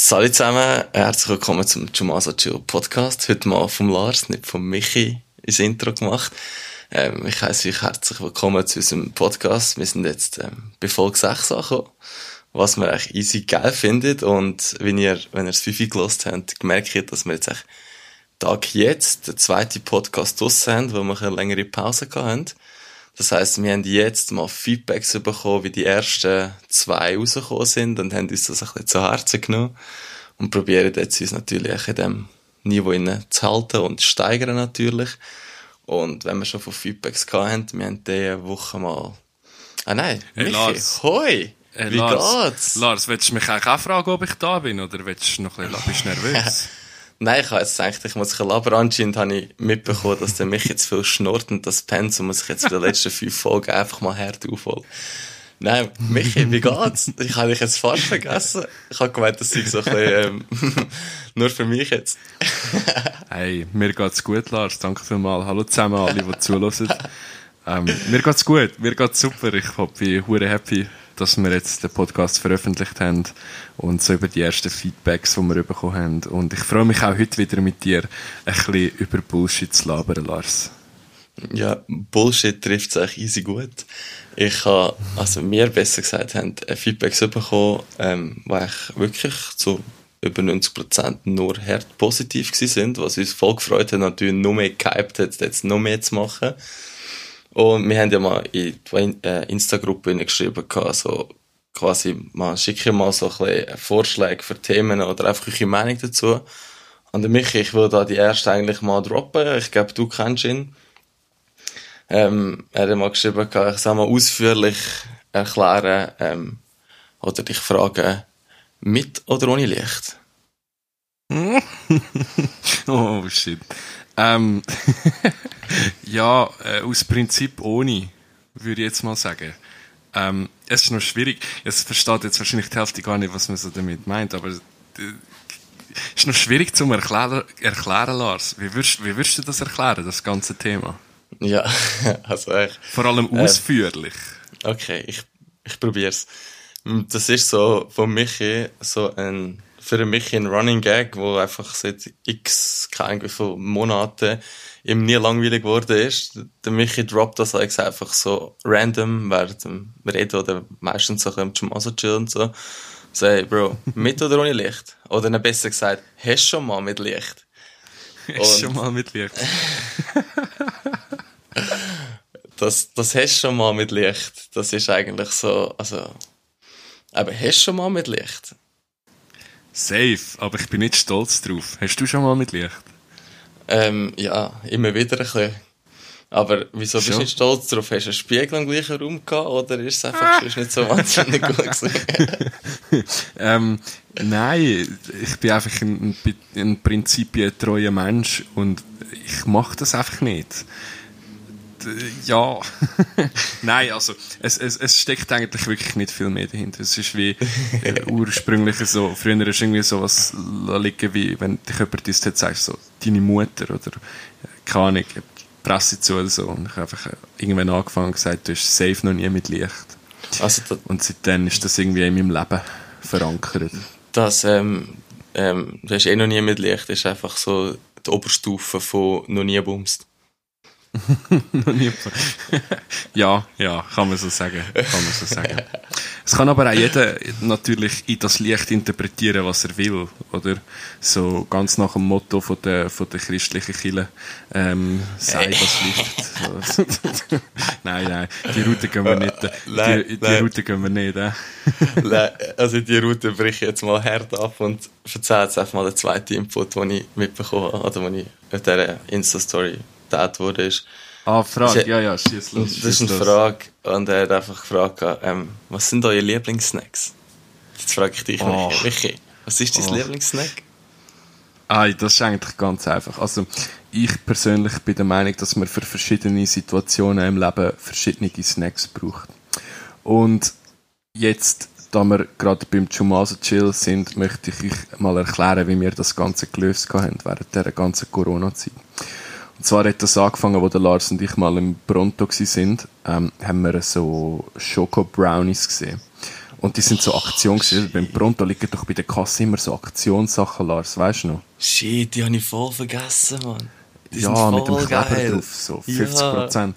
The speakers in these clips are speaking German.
Salut zusammen, herzlich willkommen zum Jumasa Chill Podcast. Heute mal vom Lars, nicht von Michi, ins Intro gemacht. Ähm, ich heiße euch herzlich willkommen zu unserem Podcast. Wir sind jetzt ähm, bei Folge 6 angekommen, was wir eigentlich easy geil findet. Und wenn ihr, wenn ihr das Fifi gelost habt, gemerkt ihr, dass wir jetzt echt Tag jetzt den zweiten Podcast draussen haben, wo wir eine längere Pause hatten. Das heisst, wir haben jetzt mal Feedbacks bekommen, wie die ersten zwei rausgekommen sind und haben uns das ein bisschen zu Herzen genommen und probieren jetzt uns natürlich in dem Niveau zu halten und zu steigern natürlich. Und wenn wir schon von Feedbacks gehabt haben, wir haben diese Woche mal... Ah nein, Hey, Michi, Lars. hoi! Hey, Wie Lars, geht's? Lars, willst du mich eigentlich auch fragen, ob ich da bin, oder willst du noch ein bisschen, bist du nervös? Nein, ich habe jetzt gedacht, ich muss ein bisschen labern. Anscheinend habe ich mitbekommen, dass der mich jetzt viel schnurrt und das Pensum muss ich jetzt für die letzten fünf Folgen einfach mal hart aufholen. Nein, Michi, wie geht's? Ich habe dich jetzt fast vergessen. Ich habe gemeint, das sei so ein bisschen, ähm, nur für mich jetzt. hey, mir geht's gut, Lars, danke vielmals. Hallo zusammen, alle, die zuhören. Ähm, mir geht's gut, mir geht's super. Ich bin hure happy, dass wir jetzt den Podcast veröffentlicht haben und so über die ersten Feedbacks, die wir bekommen haben. Und ich freue mich auch heute wieder mit dir ein bisschen über Bullshit zu labern, Lars. Ja, Bullshit trifft es eigentlich easy gut. Ich habe, also mir besser gesagt, haben Feedbacks bekommen, ähm, die eigentlich wirklich zu über 90% nur hart positiv sind, was uns voll gefreut hat, natürlich noch mehr gehypt hat, jetzt noch mehr zu machen. Und wir haben ja mal in die äh, Insta-Gruppe geschrieben, so quasi, man schicke mal so ein bisschen Vorschläge für Themen oder einfach eure Meinung dazu. Und Michi, ich will da die erste eigentlich mal droppen. Ich glaube, du kennst ihn. Ähm, er hat mal geschrieben, ich soll mal ausführlich erklären ähm, oder dich fragen, mit oder ohne Licht? oh shit. Ähm, ja, äh, aus Prinzip ohne, würde ich jetzt mal sagen. Ähm, es ist noch schwierig. Es versteht jetzt wahrscheinlich die Hälfte gar nicht, was man so damit meint, aber es ist noch schwierig zu erklären, erklären, Lars. Wie würdest, wie würdest du das erklären, das ganze Thema? Ja, also echt. Vor allem ausführlich. Okay, ich, ich probier's. Das ist so von Michi so ein, für mich ein Running Gag, wo einfach seit x, keine Ahnung Monaten ihm nie langweilig geworden ist. Der Michi droppt das eigentlich einfach so random während dem Reden oder meistens so bisschen zum chillen und so. So, hey, Bro, mit oder ohne Licht? Oder dann besser gesagt, hast du schon mal mit Licht? Ist schon mal mit Licht. das, das hast schon mal mit Licht. Das ist eigentlich so, also, aber hast du schon mal mit Licht? Safe, aber ich bin nicht stolz drauf. Hast du schon mal mit Licht? Ähm, ja, immer wieder ein bisschen. Aber wieso bist du nicht stolz drauf? Hast du einen Spiegel im gleichen Raum gehabt oder ist es einfach sonst nicht so wahnsinnig gut gewesen? Ähm, nein, ich bin einfach ein, ein, ein prinzipientreuer Mensch und ich mache das einfach nicht. D- Ja, nein, also es, es, es steckt eigentlich wirklich nicht viel mehr dahinter. Es ist wie äh, ursprünglich so, früher ist irgendwie so was liegen wie, wenn dich jemand ist, jetzt sagst so, deine Mutter oder äh, keine Ahnung, Presse zu oder so. Und ich habe einfach äh, irgendwann angefangen und gesagt, du hast safe noch nie mit Licht. Also, das, Und seitdem ist das irgendwie in meinem Leben verankert. das ähm, ähm, du hast eh noch nie mit Licht, ist einfach so die Oberstufe von noch nie bumst. Ja, ja, kann man so sagen. Kann man so sagen. Es kann aber auch jeder natürlich in das Licht interpretieren, was er will, oder? So ganz nach dem Motto von der, von der christlichen Kirche, ähm, sei das Licht. Nein, nein, die Route gehen wir nicht. Nein, Die, die. Route gehen wir nicht, äh. Nein, also die Route breche ich jetzt mal hart ab und erzähle jetzt einfach mal den zweiten Input, den ich mitbekommen habe, oder den ich in dieser Insta-Story geteilt wurde. Ist. Ah, Frage, ja- ja, schieß los. Das ist eine los. Frage und er hat einfach gefragt, ähm, was sind eure Lieblingssnacks? Jetzt frage ich dich, Oh. Michi. Was ist dein Oh. Lieblingssnack? Ah, das ist eigentlich ganz einfach. Also, ich persönlich bin der Meinung, dass man für verschiedene Situationen im Leben verschiedene Snacks braucht. Und jetzt, da wir gerade beim Chumaso Chill sind, möchte ich euch mal erklären, wie wir das Ganze gelöst haben während der ganzen Corona-Zeit. Und zwar hat das angefangen, wo der Lars und ich mal im Pronto sind, ähm, haben wir so Schoko Brownies gesehen. Und die sind so Aktion gewesen. Beim Pronto liegen doch bei der Kasse immer so Aktionssachen, Lars, weißt du noch? Shit, die habe ich voll vergessen, Mann. Die ja, mit dem Kleber geil. drauf, so 50 Ja.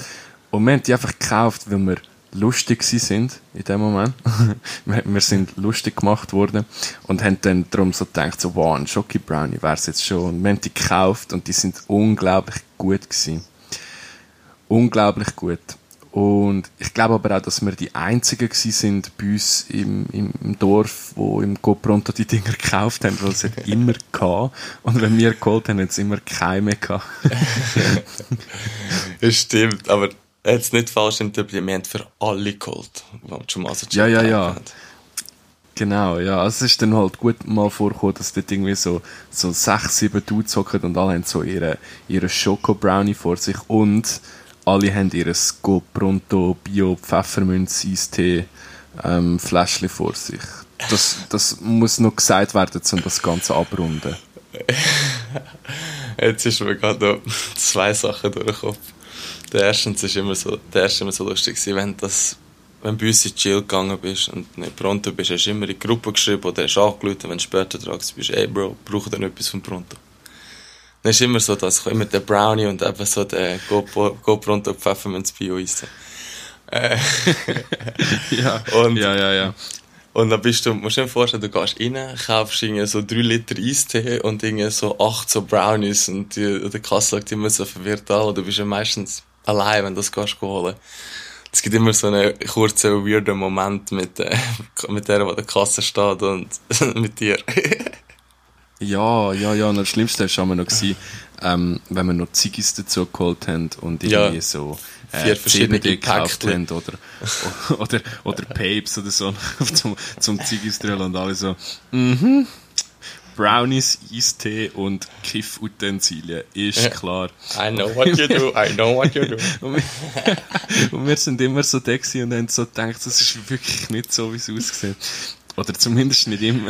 Und wir haben die einfach gekauft, weil wir lustig sind in dem Moment. wir sind lustig gemacht worden und haben dann darum so gedacht, so, wow, ein Schoki Brownie wäre es jetzt schon. Und wir haben die gekauft und die sind unglaublich gut gewesen. Unglaublich gut. Und ich glaube aber auch, dass wir die Einzigen gewesen sind bei uns im, im, im Dorf, wo im GoPronto die Dinger gekauft haben, weil es hat immer gehabt. Und wenn wir geholt haben, hat es immer keine gehabt. das stimmt, aber jetzt nicht falsch interpretiert, wir haben für alle geholt, die schon mal so Ja, ja, ja. Haben. Genau, ja. Also es ist dann halt gut mal vorgekommen, dass dort irgendwie so, so sechs, sieben Dudes hocken und alle haben so ihre, ihre Schoko-Brownie vor sich und alle haben ihr Go Pronto Bio Pfefferminz Eistee ähm, Fläschchen vor sich. Das, das muss noch gesagt werden, um das Ganze abrunden. Jetzt ist mir gerade noch zwei Sachen durch den Kopf. Der erste ist immer so, der erste immer so lustig wenn das wenn du bei uns in Chill gegangen bist und nicht Pronto bist, hast du immer in die Gruppe geschrieben oder hast angerufen, wenn du später dran bist, ey Bro, brauche dann etwas von Pronto. Dann ist immer so, dass immer den Brownie und eben so den GoPronto Pfefferminz Bio esse. Äh, ja, und, ja, ja, ja. Und dann bist du, musst du dir vorstellen, du gehst rein, kaufst irgendwie so 3 Liter Eistee und irgendwie so 8 so Brownies und die, der Kasse sagt immer so verwirrt an und du bist ja meistens allein, wenn du das gehst holen. Es gibt immer so einen kurzen, weirden Moment mit, äh, mit der, die der Kasse steht und mit dir. Ja, ja, ja. Und das Schlimmste war immer noch, gewesen, ähm, wenn wir noch Ziggis dazu geholt haben und irgendwie ja. so äh, vier verschiedene gekauft haben oder, oder, oder Papes oder so zum, zum Ziggis und alle so, mhm. Brownies, Eistee und Kiff-Utensilien, ist klar. I know what you do, I know what you do. und, wir, und wir sind immer so da und haben so gedacht, das ist wirklich nicht so, wie es aussieht. Oder zumindest nicht immer.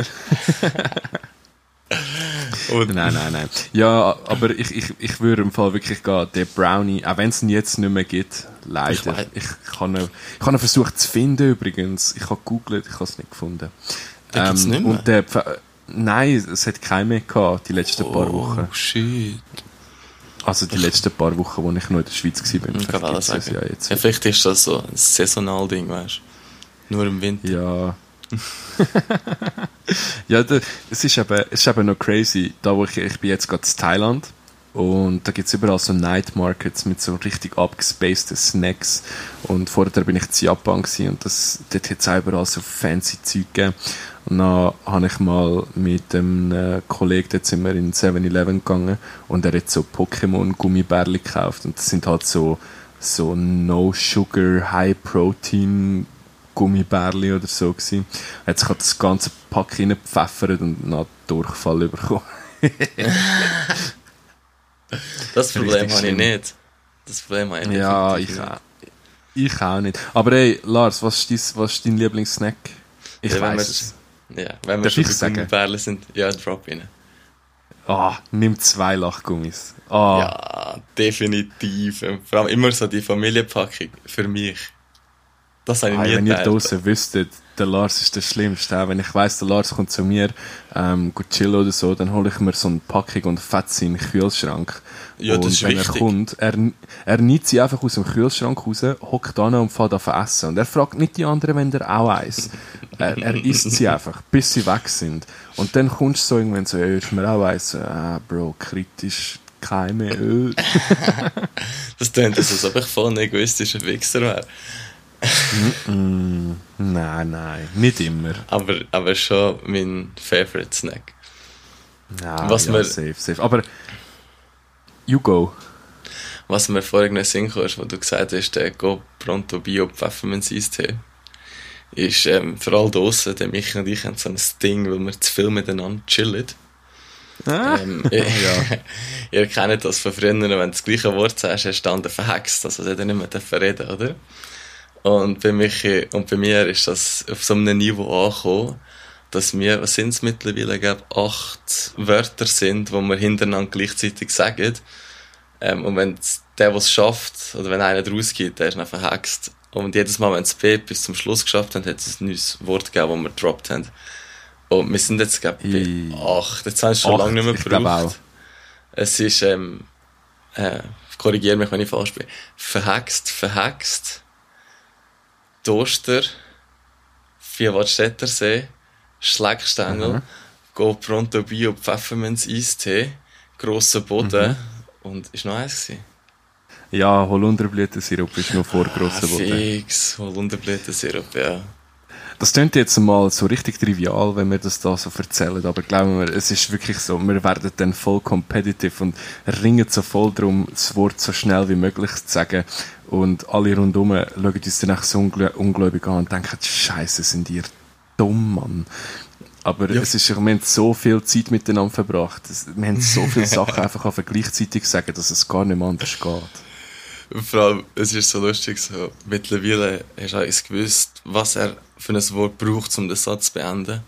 nein, nein, nein. Ja, aber ich, ich, ich würde im Fall wirklich gehen, den Brownie, auch wenn es ihn jetzt nicht mehr gibt, leider. Ich, ich, habe ihn, ich ihn versucht zu finden übrigens. Ich habe gegoogelt, ich habe es nicht gefunden. Den ähm, nicht mehr? Und der, nein, es hat keinen mehr gehabt, die letzten oh, paar Wochen. Oh, shit. Also die letzten paar Wochen, wo ich noch in der Schweiz war. Ich kann sagen. Ja, jetzt ja, vielleicht ist das so ein saisonal Ding, weißt du? Nur im Winter. Ja. ja, da, es, ist eben, es ist eben noch crazy. Da, wo ich, ich bin jetzt gerade in Thailand und da gibt es überall so Night Markets mit so richtig abgespaceden Snacks. Und vorher bin ich in Japan gewesen, und das, dort hat es auch überall so fancy Zeug gegeben. Und dann habe ich mal mit einem äh, Kollegen, dort sind wir in 7-Eleven gegangen und er hat so Pokémon-Gummibärli gekauft. Und das sind halt so, so No-Sugar, High-Protein Gummibärli oder so gewesen. Hat sich halt das ganze Pack reingepfeffert und nach Durchfall bekommen. das Problem habe ich nicht. Das Problem habe ich Ja, ich auch. Ich auch nicht. Aber hey, Lars, was ist dein, was ist dein Lieblingssnack? Ich ja, weiß es. Ja, wenn wir schon bei Gummibärli sind, ja, drop rein. Ah, oh, nimm zwei Lachgummis. Oh. Ja, definitiv. Vor allem immer so die Familienpackung für mich. Das habe ich nie Wenn ihr draußen wüsstet, der Lars ist der Schlimmste. Wenn ich weiss, der Lars kommt zu mir, ähm, gut chillen oder so, dann hole ich mir so eine Packung und fett sie in den Kühlschrank. Ja, und das ist wenn wichtig. er kommt, er, er nimmt sie einfach aus dem Kühlschrank raus, hockt an und fährt auf essen. Und er fragt nicht die anderen, wenn der auch eins. er, er isst sie einfach, bis sie weg sind. Und dann kommst du so irgendwann so, ja, mir auch eins. Ah, Bro, kritisch, keine Öl. das klingt so, als ob ich voll ein egoistischer Wichser wäre nein, nein, nicht immer. Aber, aber schon mein Favorite Snack. Ja, was ja, mir, safe, safe. Aber, you go. Was mir vorhin noch Sinn kam, wo du gesagt hast, der Go Pronto Bio Pfefferminz-Eistee, ist ähm, vor allem draussen, der Michi und ich haben so ein Ding, weil wir zu viel miteinander chillen. Ah. Ähm, ja. ihr kennt das von früher, wenn du das gleiche Wort sagst, hast du dann verhext, also der nicht mehr reden oder? Und bei, mich, und bei mir ist das auf so einem Niveau angekommen, dass wir, was sind es mittlerweile, glaube acht Wörter sind, die wir hintereinander gleichzeitig sagen. Ähm, und wenn der, der es schafft, oder wenn einer rausgeht, der ist dann verhext. Und jedes Mal, wenn es B bis zum Schluss geschafft hat, hat es ein neues Wort gegeben, das wir gedroppt haben. Und wir sind jetzt, glaube ich, bei 8. Jetzt haben wir es schon Acht, lange nicht mehr gebraucht. auch. Es ist, ähm, äh, korrigiere mich, wenn ich falsch bin. Verhext, verhext, Toaster, Vierwaldstätter See, Schleckstängel, Mhm. Go Pronto Bio Pfefferminz Eistee, grosser Boden Mhm. und ist noch eins gewesen. Ja, Holunderblütensirup ist noch vor grossen ah, Boden. Fix, Holunderblütensirup, ja. Das klingt jetzt mal so richtig trivial, wenn wir das da so erzählen, aber glauben wir, es ist wirklich so, wir werden dann voll competitive und ringen so voll darum, das Wort so schnell wie möglich zu sagen und alle rundherum schauen uns dann echt so ungl ungläubig an und denken, Scheiße, sind ihr dumm, Mann. Aber Ja. es ist, wir haben so viel Zeit miteinander verbracht, wir haben so viele Sachen einfach auf gleichzeitig sagen, dass es gar nicht mehr anders geht. Und vor allem, es ist so lustig, so, mittlerweile hast du eigentlich gewusst, was er für ein Wort braucht, um den Satz zu beenden.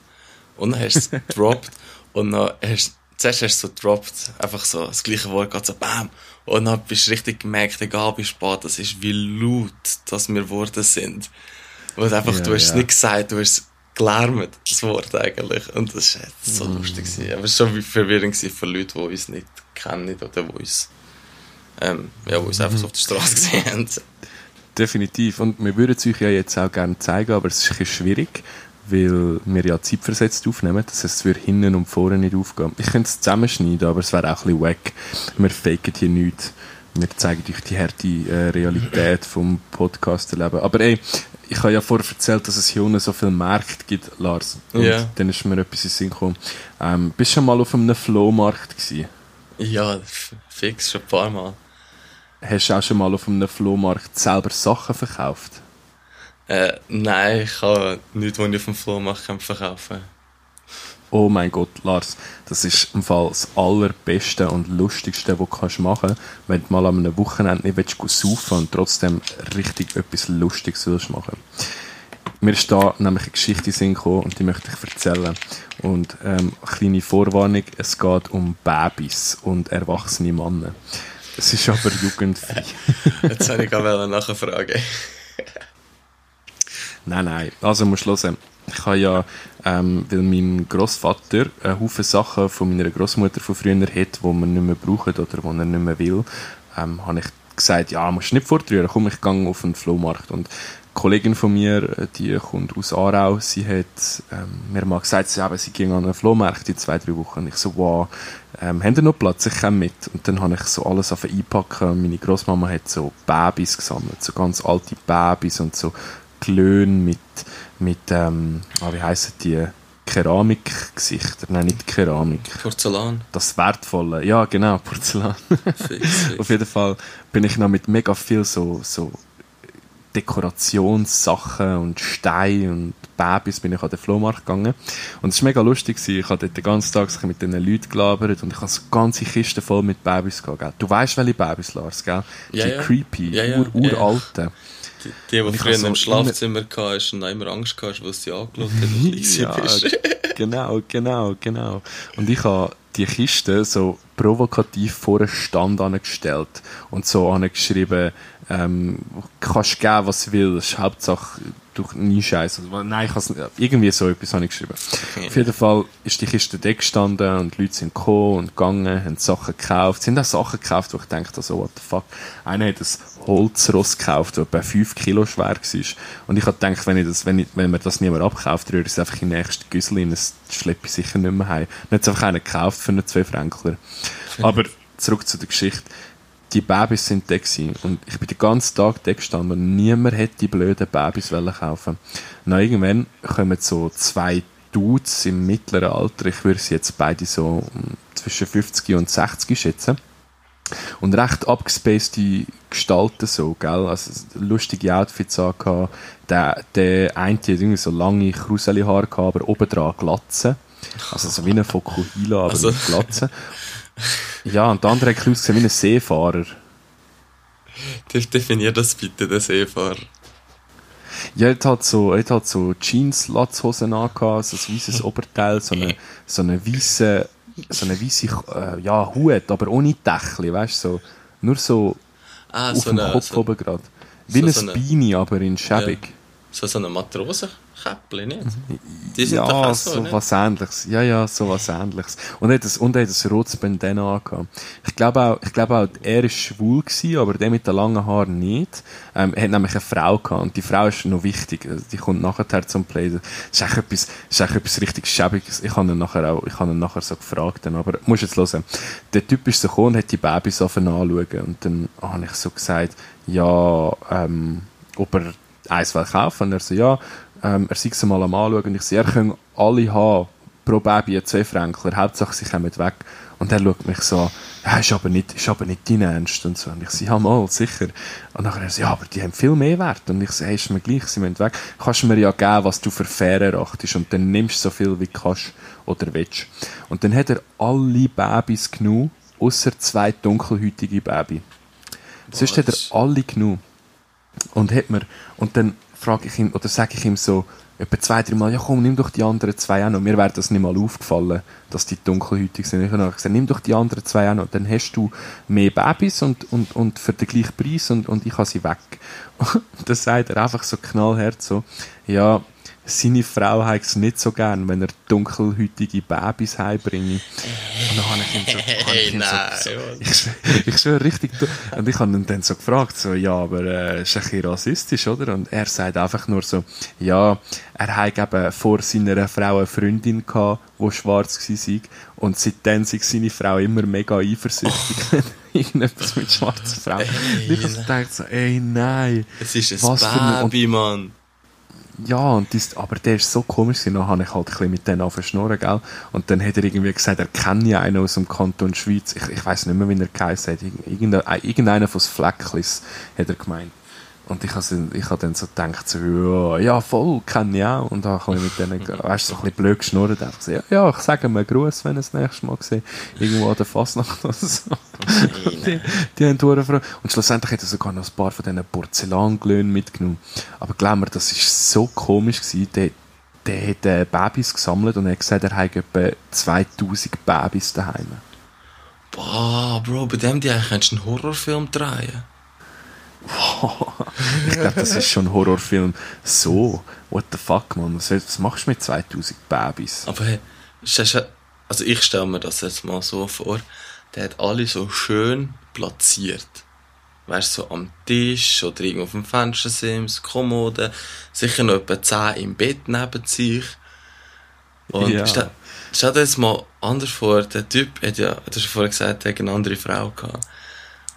Und dann hast du es gedroppt und dann hast zuerst hast du so gedroppt, einfach so, das gleiche Wort geht so BAM! Und dann bist du richtig gemerkt, egal wie spät das ist, wie laut das wir Worte sind. Und einfach, Ja, du hast es ja. nicht gesagt, du hast es gelärmt, das Wort eigentlich. Und das war so Mhm. lustig. gewesen. Aber es war schon wie verwirrend gewesen für Leute, die uns nicht kennen oder die uns, ähm, ja, die uns einfach so auf der Straße gesehen haben. Definitiv. Und wir würden es euch ja jetzt auch gerne zeigen, aber es ist ein bisschen schwierig, weil wir ja zeitversetzt aufnehmen. Das heißt, es würde hinten und vorne nicht aufgehen. Ich könnte es zusammenschneiden, aber es wäre auch ein bisschen wack. Wir faken hier nichts. Wir zeigen euch die harte äh, Realität vom Podcast-Leben. Aber ey, ich habe ja vorher erzählt, dass es hier unten so viele Märkte gibt, Lars. Und Ja. dann ist mir etwas in den Sinn gekommen. Ähm, bist du schon mal auf einem Flohmarkt gewesen? Ja, fix, schon ein paar Mal. Hast du auch schon mal auf einem Flohmarkt selber Sachen verkauft? Äh, nein, ich kann nichts, was ich auf dem Flohmarkt kann verkaufen Oh mein Gott, Lars, das ist im Fall das allerbeste und lustigste, was du kannst machen wenn du mal an einem Wochenende nicht willst, saufen und trotzdem richtig etwas Lustiges willst machen. Mir ist da nämlich eine Geschichte in den Sinn gekommen und die möchte ich erzählen. Und ähm, kleine Vorwarnung, es geht um Babys und erwachsene Männer. Es ist aber jugendfrei. Jetzt soll ich gerade nachfragen. Nein, nein. Also musst du hören. Ich habe ja, ähm, weil mein Großvater einen Haufen Sachen von meiner Großmutter von früher hat, die man nicht mehr braucht oder die er nicht mehr will, ähm, habe ich gesagt, ja, musst du nicht fortrühren, komm, ich gehe auf den Flohmarkt. Und Kollegin von mir, äh, die kommt aus Aarau, sie hat ähm, mir mal gesagt, sie, eben, sie ging an einen Flohmarkt in zwei, drei Wochen. Und ich so, wow, ähm, habt ihr noch Platz? Ich komme mit. Und dann habe ich so alles auf einpacken. Meine Großmama hat so Babys gesammelt, so ganz alte Babys und so Klöne mit, mit ähm, ah, wie heissen die? Keramikgesichter. Nein, nicht Keramik. Porzellan. Das Wertvolle. Ja, genau, Porzellan. Fix. Auf jeden Fall bin ich noch mit mega viel so, so Dekorationssachen und Steine und Babys bin ich an den Flohmarkt gegangen. Und es war mega lustig. gewesen. Ich habe dort den ganzen Tag mit diesen Leuten gelabert und ich habe so ganze Kisten voll mit Babys gehabt. Gell? Du weißt, welche Babys, Lars, gell? Die ja. creepy, Ja, ja, ur, ja, ja. Die, die, die ich früher so im Schlafzimmer hatten und noch immer Angst hatten, weil sie angeschaut haben, und ja, genau, genau, genau. Und ich habe die Kiste so provokativ vor einen Stand angestellt und so angeschrieben, ähm, kannst geben, was du willst, Hauptsache du nie Scheiß. Nein, ich has, irgendwie so etwas habe ich geschrieben. Auf jeden Fall ist die Kiste da gestanden und die Leute sind gekommen und gegangen, haben Sachen gekauft. Haben auch Sachen gekauft, wo ich dachte, so, what the fuck. Einer hat ein Holzross gekauft, das etwa 5 Kilo schwer war. Und ich habe gedacht, wenn, ich das, wenn, ich, wenn mir das niemand abkauft, rühre ich es einfach in den nächsten Güssel rein, das schleppe ich sicher nicht mehr heim. Dann hat es einfach einer gekauft für einen 2 Fränkler. Aber zurück zu der Geschichte. Die Babys sind da gewesen. und ich bin den ganzen Tag da gestanden und niemand hätte die blöden Babys wollen kaufen. Na irgendwann kommen so zwei Dudes im mittleren Alter, ich würde sie jetzt beide so mm, zwischen 50 und 60 schätzen. Und recht abgespacede Gestalten so, gell? Also lustige Outfits angehabt. Der, der eine hat irgendwie so lange Kruseli-Haare gehabt, aber obendran Glatze. Also so wie ein Fokuhila, aber Also- mit Glatze. Ja, und der andere hat ausgesehen wie ein Seefahrer. Def- Definier das bitte, der Seefahrer. Ja, er hat so, er hat so Jeans-Latzhosen angehabt, so ein weißes Oberteil, so eine, so eine weisse, so eine weisse, äh, ja, Hut, aber ohne Dächli, weißt du, so, nur so, Ah, auf so dem eine- Kopf so- oben gerade. Wie so- ein so eine- Beanie, aber in schäbig. So, so eine Matrosenkäppli, nicht? Die sind doch Ja, auch so, so nicht? was ähnliches. Ja, ja, so was ähnliches. Und er hat ein, und er hat ein rotes Bandana angehabt. Ich glaube auch, ich glaube auch, er ist schwul gewesen, aber der mit den langen Haaren nicht. Ähm, er hat nämlich eine Frau gehabt. Und die Frau ist noch wichtig. Also, Die kommt nachher zum Play. Das ist echt etwas, das ist echt etwas richtig Schäbiges. Ich habe ihn nachher auch, ich habe ihn nachher so gefragt. Dann, aber, musst jetzt hören. Der Typ ist so gekommen und hat die Babys anfangen anschauen. Und dann habe ich so gesagt, ja, ähm, ob er eins will kaufen. Und er so, ja, ähm, er sei es mal am anschauen. Und ich so, er können alle haben, pro Baby zwei Fränkler, Hauptsache sie kommen weg. Und er schaut mich so an, ja, ist aber nicht, ist aber nicht dein Ernst und so. Und ich so, ja mal, sicher. Und nachher er so, ja, aber die haben viel mehr Wert. Und ich so, hey, ist mir gleich, sie müssen weg. Kannst du mir ja geben, was du für fair erachtest. Und dann nimmst du so viel, wie du kannst oder willst. Und dann hat er alle Babys genommen, außer zwei dunkelhäutige Babys. Sonst hat er alle genommen. Und hat mir, und dann frage ich ihn, oder sage ich ihm so, etwa zwei, drei Mal, ja komm, nimm doch die anderen zwei auch noch. Mir wäre das nicht mal aufgefallen, dass die dunkelhäutig sind. Ich habe gesagt, nimm doch die anderen zwei auch noch. Dann hast du mehr Babys und, und, und für den gleichen Preis und, und ich habe sie weg. Und dann sagt er einfach so knallhart so, ja, seine Frau hat es nicht so gern, wenn er dunkelhäutige Babys heimbringe. Und dann habe ich ihm so, habe ich ihm so, Hey, so nein, ich, ich schwöre richtig. Und ich habe ihn dann so gefragt, so, ja, aber äh, ist ein bisschen rassistisch, oder? Und er sagt einfach nur so, ja, er hat eben vor seiner Frau eine Freundin gehabt, die schwarz war. Und seitdem sei seine Frau immer mega eifersüchtig, wenn irgendetwas mit schwarzen Frauen. Und ich habe gedacht, so, ey, nein. Es ist ein Was Baby, Mann. Ja, und das, aber der ist so komisch. Dann habe ich halt ein bisschen mit denen angeschnurren, gell. Und dann hat er irgendwie gesagt, er kennt ja einen aus dem Kanton Schweiz. Ich, ich weiß nicht mehr, wie er geheißen hat. Irgend- Irgendeiner, äh, irgendeiner von Flecklis, hat er gemeint. Und ich habe ich hab dann so gedacht, so, ja, ja, voll, kenne ich auch. Und dann habe ich mit denen, weißt du, so ein bisschen blöd geschnurrt. Einfach so, ja, ja, ich sage einen Gruß, wenn ich das nächste Mal sehe. Irgendwo an der Fasnacht oder so. die, die haben Freude. Und schlussendlich hat er sogar noch ein paar von diesen Porzellanglöhnen mitgenommen. Aber glaub mir, das ist so komisch gewesen. Der, der hat äh, Babys gesammelt und er hat gesagt, er hat etwa 2000 Babys daheim. Boah, Bro, bei dem die eigentlich könntest du einen Horrorfilm drehen. Ich glaube, das ist schon ein Horrorfilm. So, what the fuck, man. Was, was machst du mit 2000 Babys? Aber hey, also ich stelle mir das jetzt mal so vor, der hat alle so schön platziert. Weißt du, so am Tisch oder irgendwo auf dem Fenstersims, Kommode, sicher noch etwa 10 im Bett neben sich. Und Ja. stell, stell dir jetzt mal anders vor, der Typ hat ja, du hast ja vorher gesagt, er hat eine andere Frau gehabt.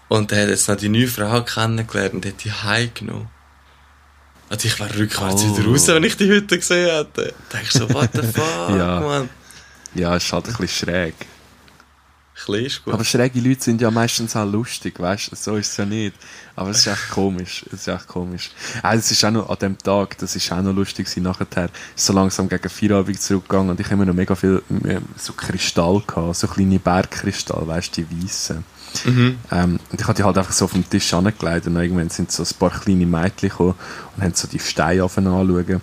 Und der hat jetzt noch die neue Frau kennengelernt und hat die heimgenommen. Also ich wäre rückwärts Oh. wieder raus, wenn ich die heute gesehen hätte. Denkst du so, what the fuck, Ja. man. Ja, ist halt ein bisschen schräg. Gut. Aber schräge Leute sind ja meistens auch lustig, weißt du? So ist es ja nicht. Aber es ist echt komisch. Es ist echt komisch. Ah, es ist auch noch an dem Tag, das ist auch noch lustig gewesen, nachher. ist so langsam gegen Feierabend zurückgegangen und ich habe immer noch mega viel äh, so Kristall gehabt, so kleine Bergkristall, weißt du, die weißen. Mhm. Ähm, und ich habe die halt einfach so dem Tisch angelegt und irgendwann sind so ein paar kleine Mädchen gekommen und haben so die Steine anschauen.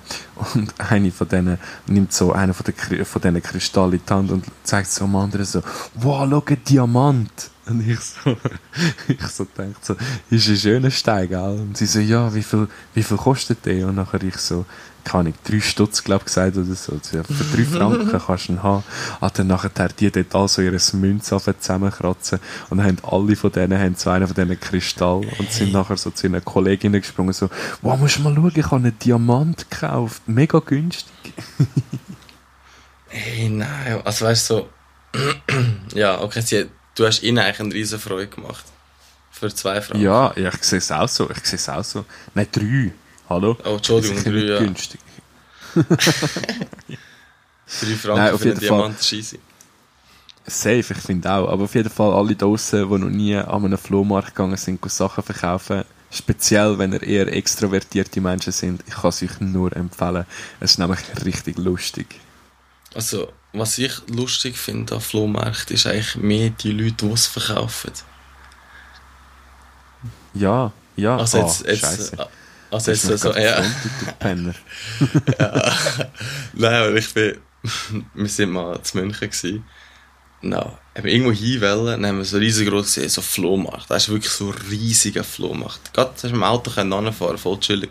Und eine von denen nimmt so einen von, von diesen Kristallen in die Hand und zeigt so am anderen so, wow, schau, ein Diamant. Und ich so, ich so denke so, ist ein schöner Stein, gell? Und sie so, ja, wie viel, wie viel kostet der? Und nachher ich so, keine Ahnung, drei Stutz, glaub gesagt oder so. Ja, für drei Franken kannst du ihn haben. Hat dann nachher die dort all so ihre Münze zusammenkratzen. Und dann haben alle von denen, haben so einen von diesen Kristall und sind nachher so zu ihren Kolleginnen gesprungen, so, wow, musst du mal schauen, ich habe einen Diamant gekauft. Mega günstig. Hey, nein. Also weißt du, so, ja, okay, sie, du hast ihnen eigentlich eine riesen Freude gemacht. Für zwei Franken. Ja, ja, ich sehe es auch so. Ich sehe es auch so. Nein, drei. Hallo? Oh, Entschuldigung, drei, ja. günstig. Drei Franken Nein, auf für einen jeden Fall. Diamant ist easy. Safe, ich finde auch. Aber auf jeden Fall alle draussen, die noch nie an einem Flohmarkt gegangen sind, go Sachen verkaufen, speziell wenn ihr eher extrovertierte Menschen sind, ich kann es euch nur empfehlen. Es ist nämlich richtig lustig. Also, was ich lustig finde an Flohmärkten, ist eigentlich mehr die Leute, die es verkaufen. Ja, ja. Also ah, jetzt, jetzt, also jetzt du mich so, ja. Penner. Nein, aber ich bin, wir sind mal zu München gewesen. no, irgendwo hinwählen, dann haben wir so riesengroß gesehen, so Flohmarkt. Das ist wirklich so ein riesiger Flohmarkt. Gerade hast du im Auto anfahren, voll chillig.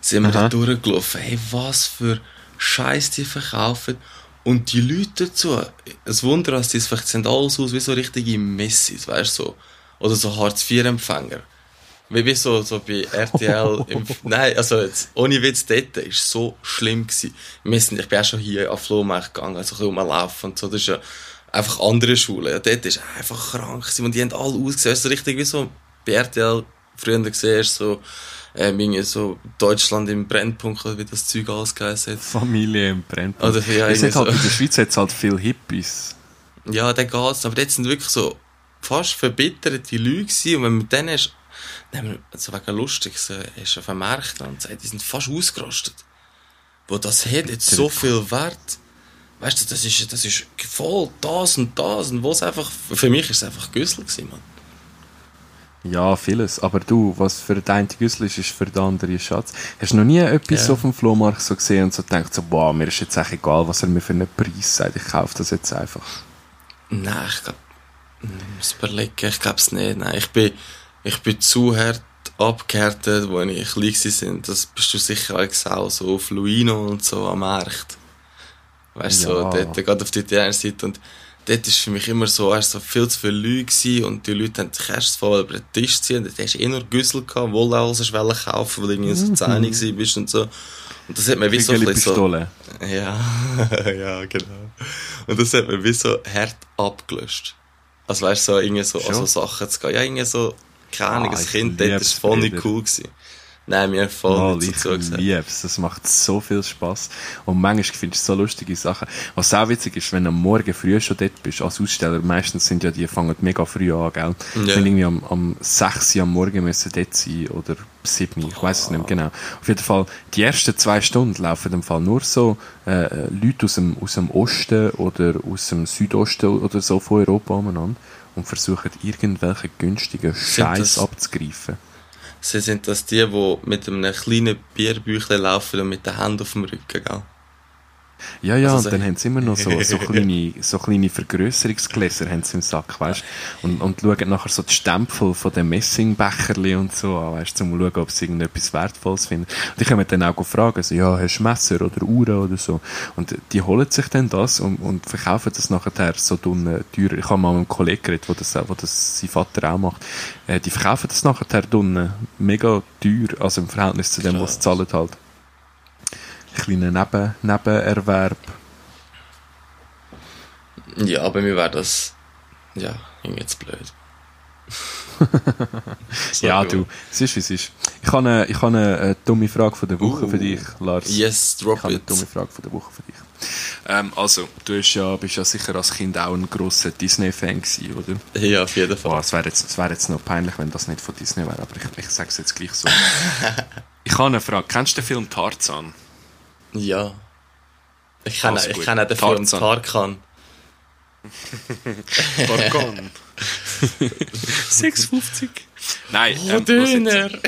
Sind wir da durchgelaufen. Hey, was für Scheiß die verkaufen. Und die Leute dazu, ein Wunder, dass die es vielleicht sind alles aus wie so richtige Messis, weißt du, so. Oder so Hartz-IV-Empfänger. Wie, wie so, so bei RTL. im, nein, also jetzt, ohne Witz, dort war so schlimm. Gewesen. Wir sind, ich bin auch schon hier auf Flohmarkt gegangen, also ein bisschen rumlaufen und so. Das ist ja einfach andere Schule. Ja, dort ist einfach krank gewesen. und die haben alle ausgesehen. So richtig wie so bei RTL früher gesehen, so, ähm, so Deutschland im Brennpunkt, wie das Zeug alles geheißen hat. Familie im Brennpunkt. Oder, ja, halt, so. In der Schweiz hat es halt viele Hippies. Ja, der geht's. Aber dort sind wirklich so fast verbitterte Leute gewesen. Und wenn man mit denen ist, dann so wegen lustig, so, ist auf einem Markt und sagt, die sind fast ausgerostet. Wo das hat jetzt so viel Wert. Weißt du, das ist, das ist voll das und das und was einfach, für mich ist es einfach Güssel gewesen, Mann. Ja, vieles. Aber du, was für den einen Güssel ist, ist für den anderen Schatz. Hast du noch nie etwas yeah. auf dem Flohmarkt so gesehen und so gedacht, so, boah, mir ist jetzt echt egal, was er mir für einen Preis sagt, ich kaufe das jetzt einfach? Nein, ich glaube, ich muss überlegen, ich glaube es nicht. Nein, ich bin, ich bin zu hart abgehärtet, wo ich klein war. Das bist du sicher auch so auf Luino und so am Markt. Weißt du, ja. so, dort, gerade auf italienischen Seite. Und dort war für mich immer so, so viel zu viele Leute gewesen, und die Leute haben sich erst voll über den Tisch ziehen. Und da hast du eh nur Güssel gehabt, wo du alles kaufen weil du irgendwie so mhm. 10 bist und so. Und das hat mir wie so ein bisschen so... Ja, ja, genau. Und das hat mir wie so hart abgelöscht. Also weißt du, so, irgendwie so, also Sachen zu gehen. Ja, irgendwie so, keine Ahnung, ah, als Kind, dort war es voll nicht cool gewesen. Nein, mir voll oh, nicht so Ich lieb's. Das macht so viel Spaß. Und manchmal findest du so lustige Sachen. Was auch witzig ist, wenn du am Morgen früh schon dort bist, als Aussteller, meistens sind ja die, fangen mega früh an, gell? Ja. Wenn irgendwie am, am 6 Uhr am Morgen müssen dort sein, oder 7 ich weiß es nicht mehr genau. Auf jeden Fall, die ersten zwei Stunden laufen im Fall nur so, äh, Leute aus dem, aus dem Osten oder aus dem Südosten oder so von Europa umeinander und versuchen irgendwelche günstigen Scheiß abzugreifen. Sie sind das die, die mit einem kleinen Bierbüchlein laufen und mit der Hand auf dem Rücken, gell? Ja, ja, also, und dann haben sie immer noch so, so kleine, so kleine Vergrößerungsgläser haben sie im Sack, weißt und, und schauen nachher so die Stempel von den Messingbecherli und so an, weißt um zu schauen, ob sie irgendetwas Wertvolles finden. Und ich kann dann auch fragen, so, ja, hast du Messer oder Uhren oder so? Und die holen sich dann das und, und verkaufen das nachher so dunne, teurer. Ich habe mal mit einem Kollegen geredet, wo das, wo das sein Vater auch macht. Äh, die verkaufen das nachher dunne, mega teuer, also im Verhältnis zu dem, was sie zahlen halt kleiner Neben Nebenerwerb. Ja, bei mir wäre das, ja, jetzt blöd. ja, du, es ist wie es ist. Ich habe eine, ich habe eine, eine dumme Frage von der Woche uh, für dich, Lars. Yes, drop ich habe eine dumme Frage von der Woche für dich. Ähm, also, du bist ja, bist ja sicher als Kind auch ein grosser Disney-Fan gewesen, oder? Ja, auf jeden Fall. Boah, es wäre jetzt, wär jetzt noch peinlich, wenn das nicht von Disney wäre, aber ich, ich sage es jetzt gleich so. ich habe eine Frage. Kennst du den Film Tarzan? Ja. Ich kenne, ich kenne den Film Tarkan. Tarkan. 6,50. Nein, oh, ähm, Döner.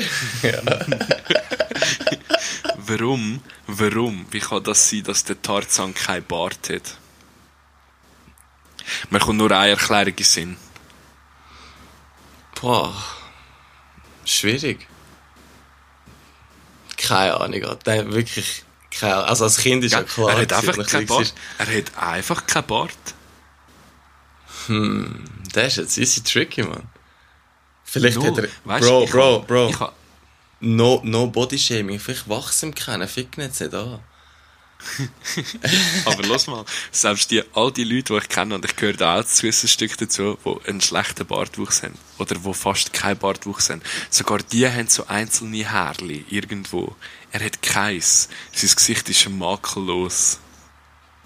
warum, warum, wie kann das sein, dass der Tarzan kein Bart hat? Man kommt nur eine Erklärung in Sinn. Boah. Schwierig. Keine Ahnung, der wirklich keine Also als Kind ist ja, ja klar. Er hat einfach keinen Bart. Er hat einfach keinen Bart. Hm, das ist jetzt easy tricky, man. Vielleicht no, hat er... Weißt, bro, Bro, Bro, Bro. No, no Body Shaming. Vielleicht wachsen ihm keinen. Fick nicht an. Aber lass mal, selbst die, all die Leute, die ich kenne, und ich gehöre da auch zu ein Stück dazu, die einen schlechten Bartwuchs haben. Oder die fast keinen Bartwuchs haben. Sogar die haben so einzelne Härli irgendwo. Er hat keins. Sein Gesicht ist makellos.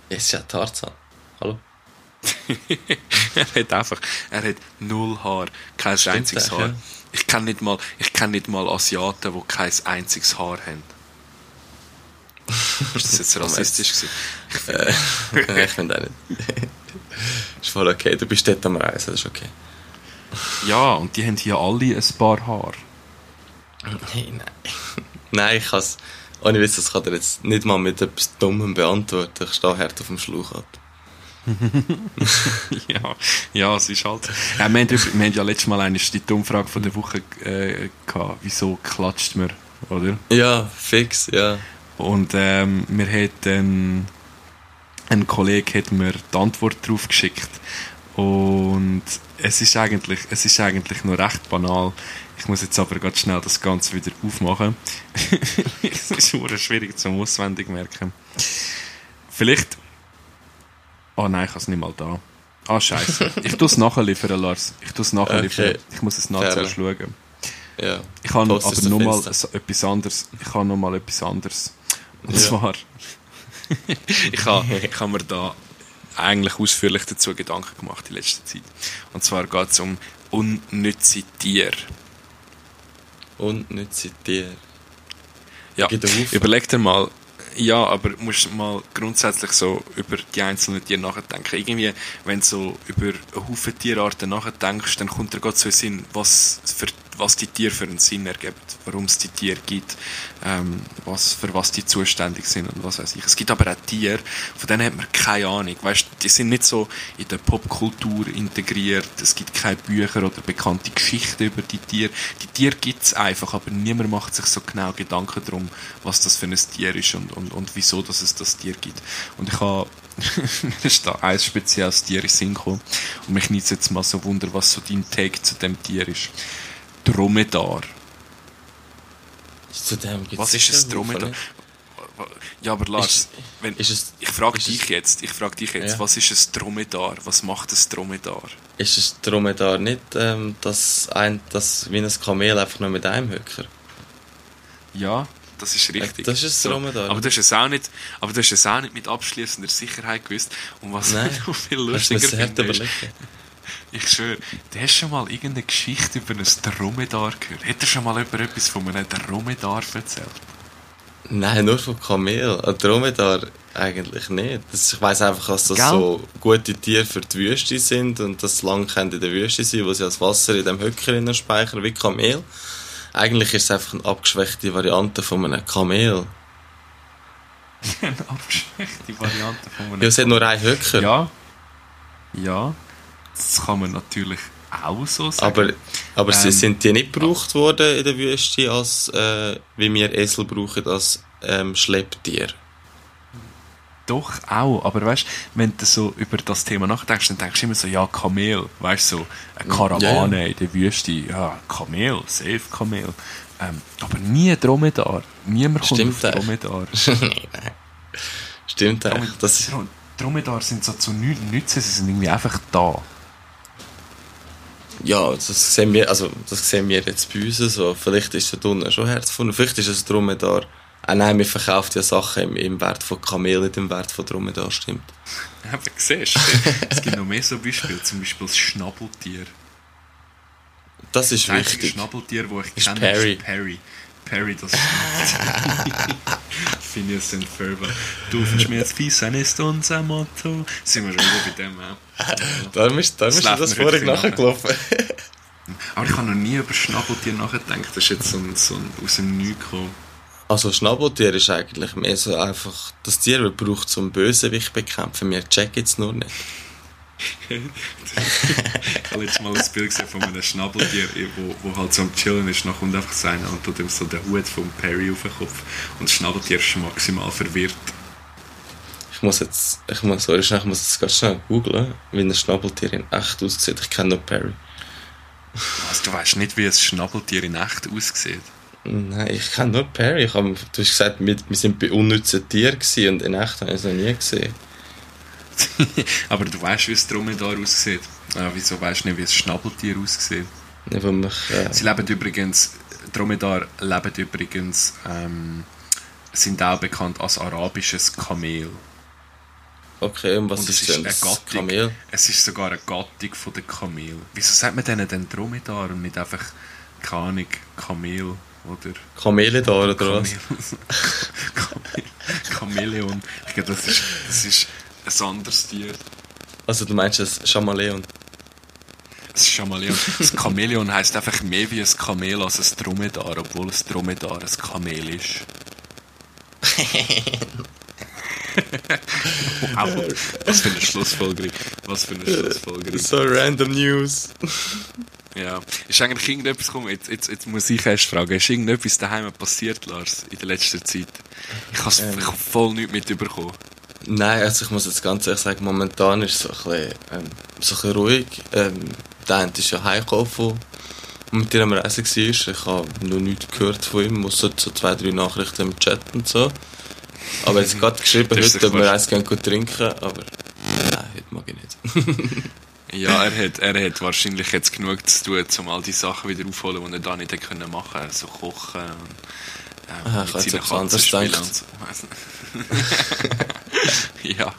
Es ist ja Tarzan. Hallo? er hat einfach, er hat null Haar, kein Stimmt einziges Haar. Ja. Ich kenne nicht mal, ich kenne nicht mal Asiaten, die kein einziges Haar haben. ist das jetzt rassistisch gewesen? äh, ich finde auch nicht. ist voll okay, du bist dort am Reisen, das ist okay. Ja, und die haben hier alle ein paar Haare. Hey, nein. Nein, ich kann es, ohne Witz, das kann er jetzt nicht mal mit etwas Dummem beantworten. Ich stehe hart auf dem Schlauch ab. ja, ja, es ist halt. Ja, wir, haben, wir haben ja letztes Mal eine die Umfrage von der Woche äh, gehabt. Wieso klatscht man, oder? Ja, fix, ja. Und ähm, wir hatten ein Kollege hat mir die Antwort drauf geschickt und es ist eigentlich, es ist eigentlich nur recht banal. Ich muss jetzt aber ganz schnell das Ganze wieder aufmachen. es ist sehr schwierig zum auswendig merken. Vielleicht. Oh nein, ich habe es nicht mal da. Ah, scheiße. Ich tue es nachliefern, Lars. Ich tue es nachliefern. Okay. Ich muss es nachher schauen. Ja. Ich habe aber noch mal so etwas anderes. Ich habe noch mal etwas anderes. Und ja. zwar. ich habe ich hab mir da eigentlich ausführlich dazu Gedanken gemacht in letzter Zeit. Und zwar geht es um unnütze Tiere. Unnütze Tiere? Ja, überleg dir mal, ja, aber du musst mal grundsätzlich so über die einzelnen Tiere nachdenken. Irgendwie, wenn du so über einen Haufen Tierarten nachdenkst, dann kommt dir gerade so in Sinn, was für was die Tiere für einen Sinn ergeben, warum es die Tiere gibt, ähm, was, für was die zuständig sind und was weiß ich. Es gibt aber auch Tiere, von denen hat man keine Ahnung. Weißt, die sind nicht so in der Popkultur integriert, es gibt keine Bücher oder bekannte Geschichten über die Tiere. Die Tiere gibt es einfach, aber niemand macht sich so genau Gedanken darum, was das für ein Tier ist und, und, und wieso dass es das Tier gibt. Und ich habe ist da ein spezielles Tier in Sinn gekommen. Und mich nimmt jetzt mal so wunder, was so dein Take zu dem Tier ist. Dromedar. Zu dem gibt's Was ist ein Dromedar? Ja, aber Lars, ist, wenn, ist es, ich frage dich es, jetzt, ich frage dich jetzt, ja. was ist ein Dromedar? Was macht ein Dromedar? Ist ein Dromedar nicht ähm, das, ein, das wie ein Kamel einfach nur mit einem Höcker? Ja, das ist richtig. Das ist ein Dromedar. So, aber du hast es auch nicht, aber du hast es auch nicht mit abschließender Sicherheit gewusst. Und was Nein, viel lustiger finde, ist, ich schwöre, du hast schon mal irgendeine Geschichte über ein Dromedar gehört? Hättest du schon mal über etwas von einem Dromedar erzählt? Nein, nur von Kamel. Ein Dromedar eigentlich nicht. Das, ich weiss einfach, dass das Gell? so gute Tiere für die Wüste sind und das lang in der Wüste sein, wo sie als Wasser in dem Höcker speichern, wie Kamel. Eigentlich ist es einfach eine abgeschwächte Variante von einem Kamel. eine abgeschwächte Variante von einem Ja, es hat nur einen Höcker. Ja. Ja. Das kann man natürlich auch so sagen. Aber, aber ähm, sind die nicht gebraucht worden in der Wüste, als, äh, wie wir Esel brauchen, als ähm, Schlepptier? Doch, auch. Aber weißt wenn du so über das Thema nachdenkst, dann denkst du immer so, ja, Kamel. Weißt du, so eine Karawane ja. in der Wüste. Ja, Kamel, safe Kamel. Ähm, aber nie Dromedar. Niemand Stimmt kommt auf Dromedar. Stimmt eigentlich. Das Dromedar sind so zu nichts nützen, sie sind irgendwie einfach da. Ja, das sehen wir, also, das sehen wir jetzt bei uns so. Vielleicht ist es unten schon herzgefunden. Vielleicht ist es Dromedar. Ah nein, wir verkaufen ja Sachen im, im Wert von Kamel, nicht im Wert von Dromedar, stimmt. Aber siehst du, es gibt noch mehr so Beispiele, zum Beispiel das Schnabeltier. Das ist das wichtig. Das Schnabeltier, das ich ist kenne, Perry. ist Perry. Perry, das Phineas und Ferb. Du jetzt fies, sein ist unser Motto. Sind wir schon wieder bei dem, ja. Da ist, da ist das, das vorhin nachgelaufen. Aber ich habe noch nie über Schnabeltier nachgedacht. Das ist jetzt so, ein, so ein, aus dem Nichts gekommen. Also Schnabeltier ist eigentlich mehr so einfach das Tier, das braucht zum Bösewicht bekämpfen. Wir checken es nur nicht ich habe jetzt mal ein Bild gesehen von einem Schnabeltier, wo, wo halt so am Chillen ist, dann kommt einfach so einer und tut ihm so den Hut vom Perry auf den Kopf und das Schnabeltier ist maximal verwirrt. Ich muss jetzt, ich muss, sorry, ich muss jetzt ganz schnell googlen, wie ein Schnabeltier in echt aussieht. Ich kenne nur Perry. Was, du weißt nicht, wie ein Schnabeltier in echt aussieht? Nein, ich kenne nur Perry. Ich hab, du hast gesagt, wir, wir sind bei unnützen Tieren und in echt habe ich es noch nie gesehen. Aber du weißt, wie es Dromedar aussieht. Äh, wieso weißt du nicht, wie ein Schnabeltier aussieht? Ja, mich, äh... Sie leben übrigens, Dromedar leben übrigens, ähm, sind auch bekannt als arabisches Kamel. Okay, und was und ist denn das Kamel? Es ist sogar eine Gattung von den Kamel. Wieso sagt man denen denn Dromedar und nicht einfach, keine Ahnung, Kamel oder... Kameledar oder was? Chameleon. Ich glaube, das ist, das ist ein anderes Tier. Also du meinst das Chameleon? Das Chameleon. Das Chamäleon heisst einfach mehr wie ein Kamel als ein Dromedar, obwohl ein Dromedar ein Kamel ist. wow, was für eine Schlussfolgerung. Was für eine Schlussfolgerung. So random News. Ja. Ist eigentlich irgendetwas, komm, jetzt, jetzt, jetzt muss ich erst fragen, ist irgendetwas daheim passiert, Lars, in der letzten Zeit? Ich habe ähm. voll nichts mitbekommen. Nein, also ich muss jetzt ganz ehrlich sagen, momentan ist es so ein bisschen, ähm, so ein bisschen ruhig. Ähm, der eine ist ja heimgekommen, mit dem er reisen war. Ich habe noch nichts gehört von ihm, muss so zwei, drei Nachrichten im Chat und so. Aber jetzt gerade geschrieben, heute, ob wir eins gerne trinken, aber nein, heute mag ich nicht. ja, er hat, er hat wahrscheinlich jetzt genug zu tun, um all die Sachen wieder aufzuholen, die er da nicht machen konnte. So kochen und äh, Aha, mit seinen Katzen spielen und so. ja,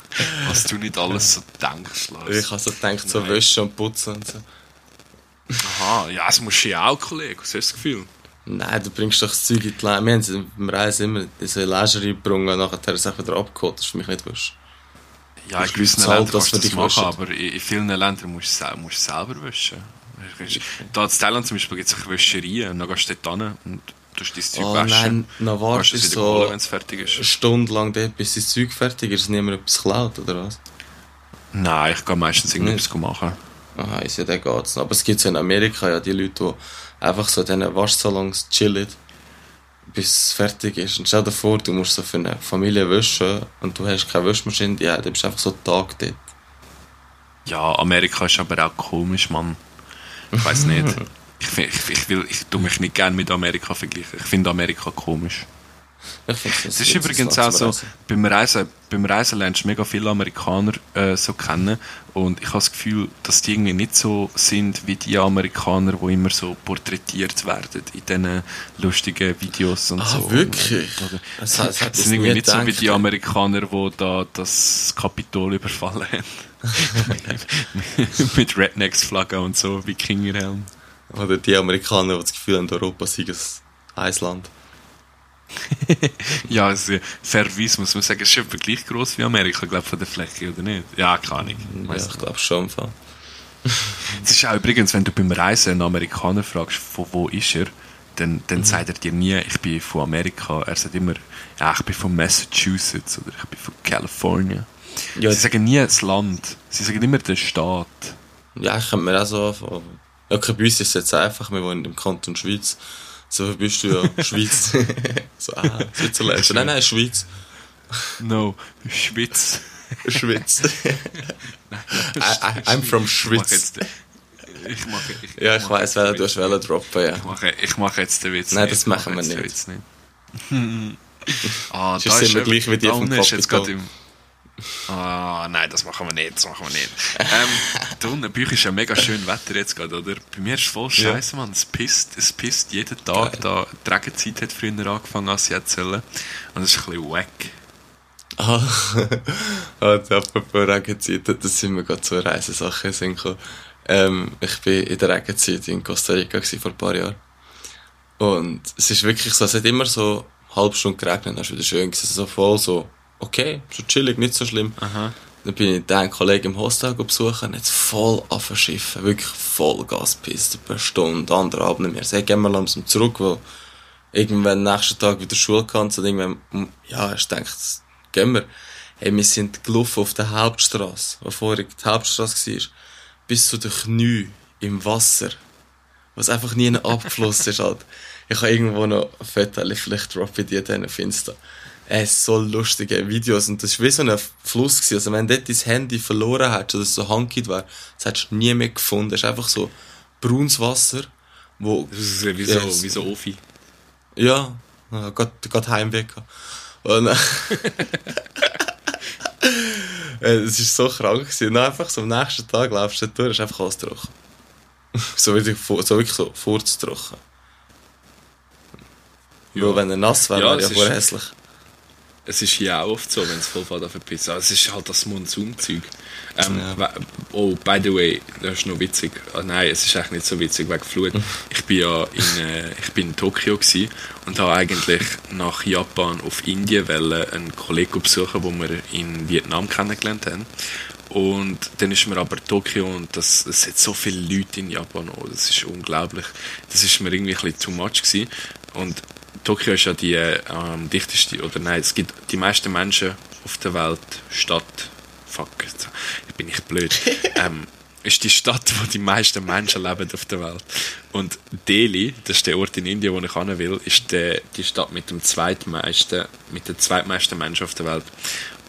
was du nicht alles so denkst, Lars. Ich habe so gedacht, so Wäsche und Putzen und so. Aha, ja, das musst du ja auch, Kollege. Was hast du das Gefühl? Nein, du bringst doch das Zeug in die Läden. Wir haben es beim Reisen immer diese Leisure gebrungen und nachher ist es wieder abgeholt. Das ist für mich nicht wurscht. Ja, in gewissen Ländern kannst du das machen, aber in vielen Ländern musst du es selber waschen. Da in Thailand zum Beispiel gibt es Wäschereien und dann gehst du dort hin und tust dein Zeug oh, waschen. Nein, dann wartest du so wenn's fertig ist. eine Stunde lang dort, bis das Zeug fertig ist, niemand etwas klaut, oder was? Nein, ich gehe meistens irgendetwas machen. Aha, ist ja, der geht's. Aber es gibt ja in Amerika ja die Leute, die einfach so in diesen Waschsalons chillen, bis es fertig ist. Und stell dir vor, du musst so für eine Familie waschen und du hast keine Waschmaschine, ja, dann bist du einfach so Tag dort. Ja, Amerika ist aber auch komisch, Mann. Ich weiß nicht. ich, ich, ich, will, ich tue mich nicht gerne mit Amerika vergleichen. Ich finde Amerika komisch. Es ist übrigens auch so, beim Reisen, beim Reisen lernst du mega viele Amerikaner äh, so kennen und ich habe das Gefühl, dass die irgendwie nicht so sind wie die Amerikaner, die immer so porträtiert werden in diesen lustigen Videos und ah, so. wirklich? Oder, das, das, das sind irgendwie nicht gedacht. so wie die Amerikaner, die da das Kapitol überfallen haben. mit Rednecks-Flagge und so, Wikingerhelm. Oder die Amerikaner, die das Gefühl haben, Europa sei ein Eisland. ja, also, fairerweise muss man sagen, es ist etwa gleich groß wie Amerika, glaube von der Fläche, oder nicht? Ja, keine Ahnung. Ja, ich glaube schon. Es ist auch übrigens, wenn du beim Reisen einen Amerikaner fragst, von wo ist er, dann, dann mhm. sagt er dir nie, ich bin von Amerika. Er sagt immer, ja, ich bin von Massachusetts oder ich bin von California. Ja, Sie sagen nie das Land, sie sagen immer den Staat. Ja, ich kann mir auch so. Okay, bei uns ist es jetzt einfach, wir wohnen im Kanton Schweiz. So bist du ja Schweiz. so, ah, Switzerland. nein, nein, Schweiz. No, Schweiz. Schweiz. I, I'm from Schweiz. Ich mache, ich, ja, ich, ich weiß, weil du hast droppen, ja. Ich mache, ich mache jetzt den Witz Nein, nicht. das machen wir nicht. nicht. ah, da ist, gleich wie die vom Kapitol. Ah, nein, das machen wir nicht, das machen wir nicht. ähm, da unten bei euch ist ja mega schön Wetter jetzt gerade, oder? Bei mir ist es voll scheiße, ja. Mann. Es pisst, es pisst jeden Tag. Da, die Regenzeit hat früher angefangen als jetzt. Und es ist ein bisschen wack. Ah, also, apropos Regenzeit, das sind wir gerade zu Reisesachen gekommen. Ähm, ich war in der Regenzeit in Costa Rica vor ein paar Jahren. Und es ist wirklich so, es hat immer so halbe Stunde geregnet, das war wieder schön, es so voll so okay, so chillig, nicht so schlimm. Aha. Dann bin ich den Kollegen im Hostel besuchen, jetzt voll auf verschiffen, wirklich voll Gaspiste, per Stunde, andere Abend nicht mehr. Sag, gehen wir langsam zurück, weil irgendwann nächsten Tag wieder Schule kannst und irgendwann, hm, ja, ich denke, gehen wir. Hey, wir sind gelaufen auf der Hauptstraße, wo vorher die Hauptstraße war, bis zu den Knie im Wasser, was einfach nie abgeflossen ist halt. Ich habe irgendwo noch ein Foto, vielleicht droppe ich die dann auf Insta äh, so lustige Videos und das war wie so ein Fluss gewesen. Also wenn du dort dein Handy verloren hättest oder so hankit wäre, das hättest du nie mehr gefunden. Es ist einfach so braunes Wasser, wo... Das ist wie so, äh, wie so Ofi. Ja, gerade Heimweg. Und es war so krank gewesen. Und einfach so am nächsten Tag laufst du durch, ist einfach alles trocken. so, wirklich, so wirklich so furztrocken. Ja. Weil wenn er nass wäre, ja, wäre ja voll hässlich es ist hier auch oft so, wenn es voll fährt verpissen. Also es ist halt das Monsunzeug. Ähm, ja. Oh, by the way, das ist noch witzig. Oh, nein, es ist eigentlich nicht so witzig wegen Flut. Ich bin ja in, äh, ich bin in Tokio und habe eigentlich nach Japan auf Indien wollen, einen Kollegen besuchen, den wir in Vietnam kennengelernt haben. Und dann ist mir aber Tokio und das, es hat so viele Leute in Japan, oh, das ist unglaublich. Das ist mir irgendwie ein bisschen too much gewesen. Und Tokio ist ja die ähm, dichteste, oder nein, es gibt die meisten Menschen auf der Welt, Stadt, fuck, jetzt bin ich blöd, ähm, ist die Stadt, wo die meisten Menschen leben auf der Welt. Und Delhi, das ist der Ort in Indien, wo ich hin will, ist der, die Stadt mit dem zweitmeisten, mit den zweitmeisten Menschen auf der Welt.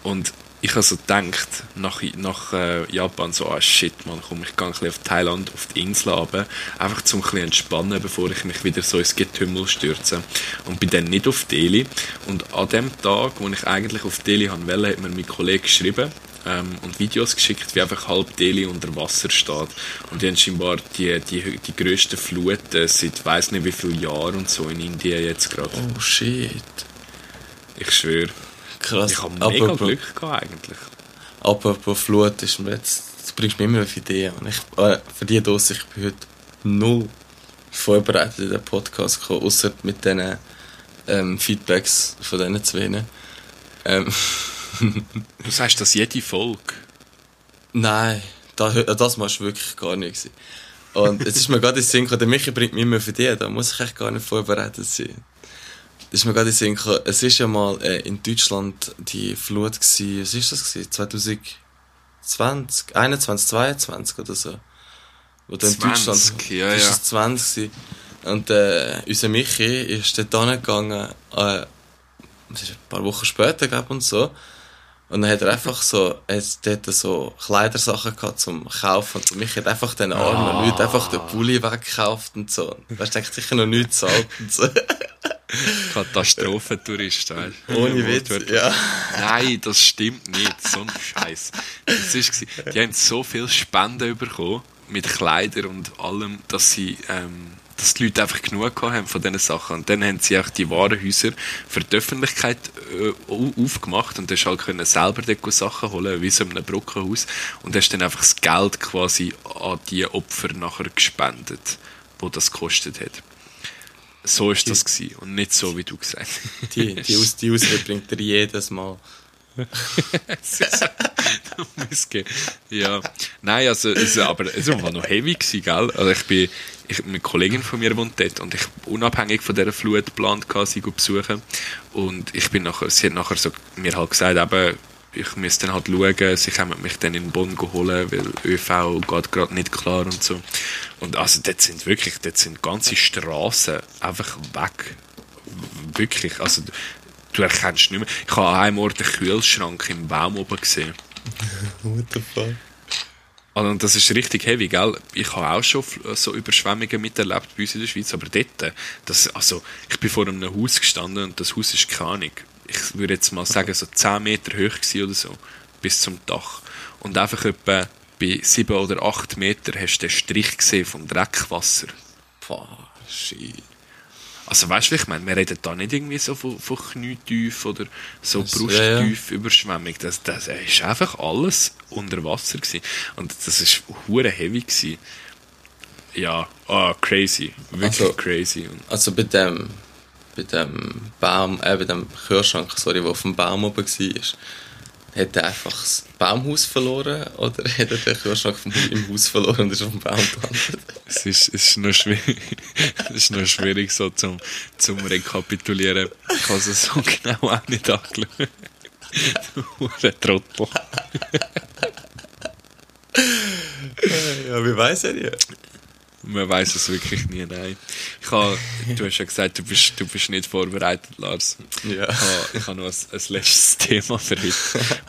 Und ich habe so gedacht, nach, nach äh, Japan, so, ah shit, man, komm, ich gehe ein bisschen auf Thailand, auf die Insel runter, einfach zum ein bisschen entspannen, bevor ich mich wieder so ins Getümmel stürze. Und bin dann nicht auf Delhi. Und an dem Tag, wo ich eigentlich auf Delhi haben wollte, hat mir mein Kollege geschrieben, ähm, und Videos geschickt, wie einfach halb Delhi unter Wasser steht. Und die haben scheinbar die, die, die grössten Fluten seit weiß nicht wie vielen Jahren und so in Indien jetzt gerade. Oh shit. Ich schwöre. Krass. Ich habe mega Apropos- Glück gehabt eigentlich. Apropos Flut ist mir jetzt, du bringst mir immer auf Ideen. Und ich, äh, für die Dose, ich bin heute null vorbereitet in den Podcast gekommen, außer mit diesen ähm, Feedbacks von diesen zwei. Ähm, Du sagst das jede Folge. nein, da, das war wirklich gar nicht. Und jetzt ist mir gerade in den Sinn gekommen, der Michi bringt mich immer auf Ideen, da muss ich echt gar nicht vorbereitet sein. Das ist mir gerade in Sinn gekommen, es ist ja mal äh, in Deutschland die Flut gewesen, was ist das gewesen? 2020, 21, 22 oder so. Wo da in 20, Deutschland, ja, ist ja. es 20 gewesen. Und äh, unser Michi ist dort hingegangen, äh, das ist ein paar Wochen später, glaube und so. Und dann hat er einfach so, er hat so Kleidersachen gehabt zum Kaufen. Und mich hat einfach den armen Ah. Leuten einfach den Pulli weggekauft und so. Weißt du, denkt sicher noch nichts zahlt und so. Katastrophentourist, weißt du? Ohne Witz, ja. Nein, das stimmt nicht. So ein Scheiß. Das ist, die haben so viel Spenden bekommen mit Kleidern und allem, dass sie, ähm, dass die Leute einfach genug haben von diesen Sachen. Und dann haben sie auch die Warenhäuser für die Öffentlichkeit äh, au- aufgemacht und hast halt können selber dort Sachen holen, wie so in einem Brockenhaus. Und hast dann einfach das Geld quasi an die Opfer nachher gespendet, wo das gekostet hat. So ist das gewesen. Und nicht so, wie du gesagt hast. Die, die, Aus, die Ausrede bringt er jedes Mal. Ja. Nein, also, also aber es war noch heavy gewesen, gell? Also ich bin, ich, eine Kollegin von mir wohnt dort und ich unabhängig von dieser Flut geplant, sie zu besuchen. Und ich bin nachher, sie hat nachher so mir halt gesagt, eben, ich müsste dann halt schauen, sie können mich dann in Bonn holen, weil ÖV geht gerade nicht klar und so. Und also dort sind wirklich, dort sind ganze Straßen einfach weg. Wirklich, also du erkennst nicht mehr. Ich habe an einem Ort einen Kühlschrank im Baum oben gesehen. What the fuck? Also, Und das ist richtig heavy, gell? Ich habe auch schon so Überschwemmungen miterlebt bei uns in der Schweiz, aber dort, das, also, ich bin vor einem Haus gestanden und das Haus ist keine Ahnung. Ich würde jetzt mal sagen, so 10 Meter hoch oder so, bis zum Dach. Und einfach etwa bei 7 oder 8 Meter hast du den Strich gesehen vom Dreckwasser. Boah, shit. Also weißt du, wie ich meine, wir reden da nicht irgendwie so von, von Knietief oder so Das- ja, ja. Brusttief Überschwemmung. Das, das ist einfach alles unter Wasser gewesen. Und das ist hure heavy gewesen. Ja, ah, crazy. Wirklich Also- crazy. Und Also bei dem, bei dem Baum, äh, bei dem Kühlschrank, sorry, der auf dem Baum oben war, hat er einfach das Baumhaus verloren oder hat er den Kühlschrank vom, im Haus verloren und ist auf dem Baum gelandet? es ist, es ist noch schwierig, es ist noch schwierig so zum, zum Rekapitulieren. Ich habe es so genau auch nicht angeschaut. Du Trottel. Ja, wie weiß er ja? Man weiß es wirklich nie, nein. Ich habe, du hast ja gesagt, du bist, du bist nicht vorbereitet, Lars. Ja. Ich habe, ich habe noch ein, ein letztes Thema für heute,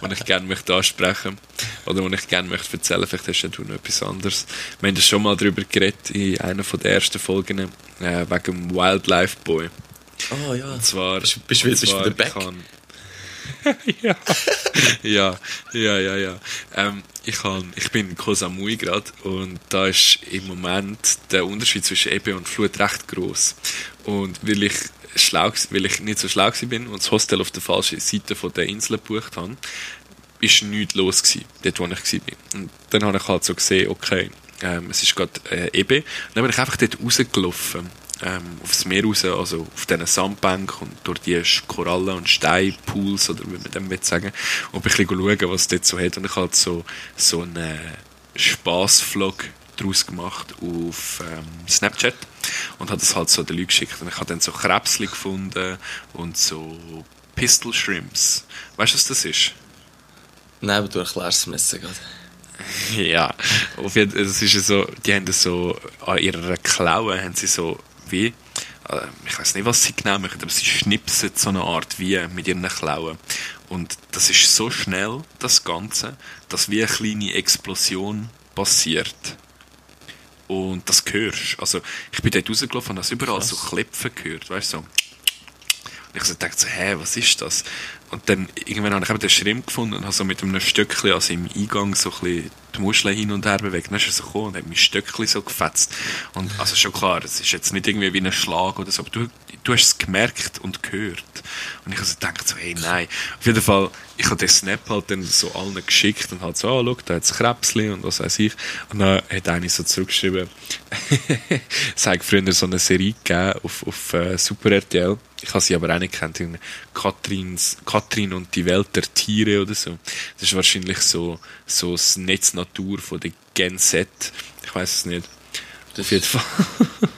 das ich gerne möchte ansprechen oder das ich gerne möchte erzählen. Vielleicht hast ja du noch etwas anderes. Wir haben schon mal darüber geredet in einer der ersten Folgen äh, wegen dem Wildlife Boy. Oh ja. Und zwar, Bist- bist- und bist du wieder back? ich kann- ja. ja, ja, ja, ja. Ähm, ich, kann, ich bin in Koh gerade und da ist im Moment der Unterschied zwischen Ebbe und Flut recht groß. Und weil ich schlau, weil ich nicht so schlau bin und das Hostel auf der falschen Seite von der Insel gebucht habe, ist nichts los gewesen, dort wo ich bin. Und dann habe ich halt so gesehen, okay, ähm, es ist gerade äh, Ebbe. Und dann bin ich einfach dort rausgelaufen, ähm, aufs Meer raus, also auf diesen Sandbank und durch die Korallen und Steinpools, oder wie man dem will sagen, und ein bisschen schauen, was es dort so hat. Und ich habe halt so, so einen Spaßvlog daraus gemacht auf ähm, Snapchat und habe das halt so den Leuten geschickt. Und ich habe dann so Krebsli gefunden und so Pistol Shrimps. Weißt du, was das ist? Nein, aber du erklärst es mir jetzt gerade. Ja, auf jeden Fall, es ist ja so, die haben so, an ihrer Klaue haben sie so, wie, äh, ich weiß nicht, was sie genau machen, aber sie schnipsen so eine Art wie mit ihren Klauen. Und das ist so schnell, das Ganze, dass wie eine kleine Explosion passiert. Und das hörst Also, ich bin dort rausgelaufen und habe überall Krass. so Klepfen gehört, weißt du, so. Und ich so dachte so, hä, was ist das? Und dann irgendwann habe ich eben den Schrimp gefunden und habe so mit einem Stöckchen, also im Eingang, so ein bisschen die Muscheln hin und her bewegt. Dann ist er so gekommen und hat mein Stöckchen so gefetzt. Und also schon klar, es ist jetzt nicht irgendwie wie ein Schlag oder so, aber du, du hast es gemerkt und gehört. Und ich habe so gedacht so, hey, nein. Auf jeden Fall, ich habe den Snap halt dann so allen geschickt und halt so, ah, schau, da hat es Krebsli und was weiß ich. Und dann hat einer so zurückgeschrieben, es hat früher so eine Serie gegeben auf, auf äh, Super RTL. Ich habe sie aber auch nicht gekannt. Irgendwie Katrins, Katrin und die Welt der Tiere oder so. Das ist wahrscheinlich so, so das Netz Natur von der Gen Z. Ich weiß es nicht. Auf jeden Fall.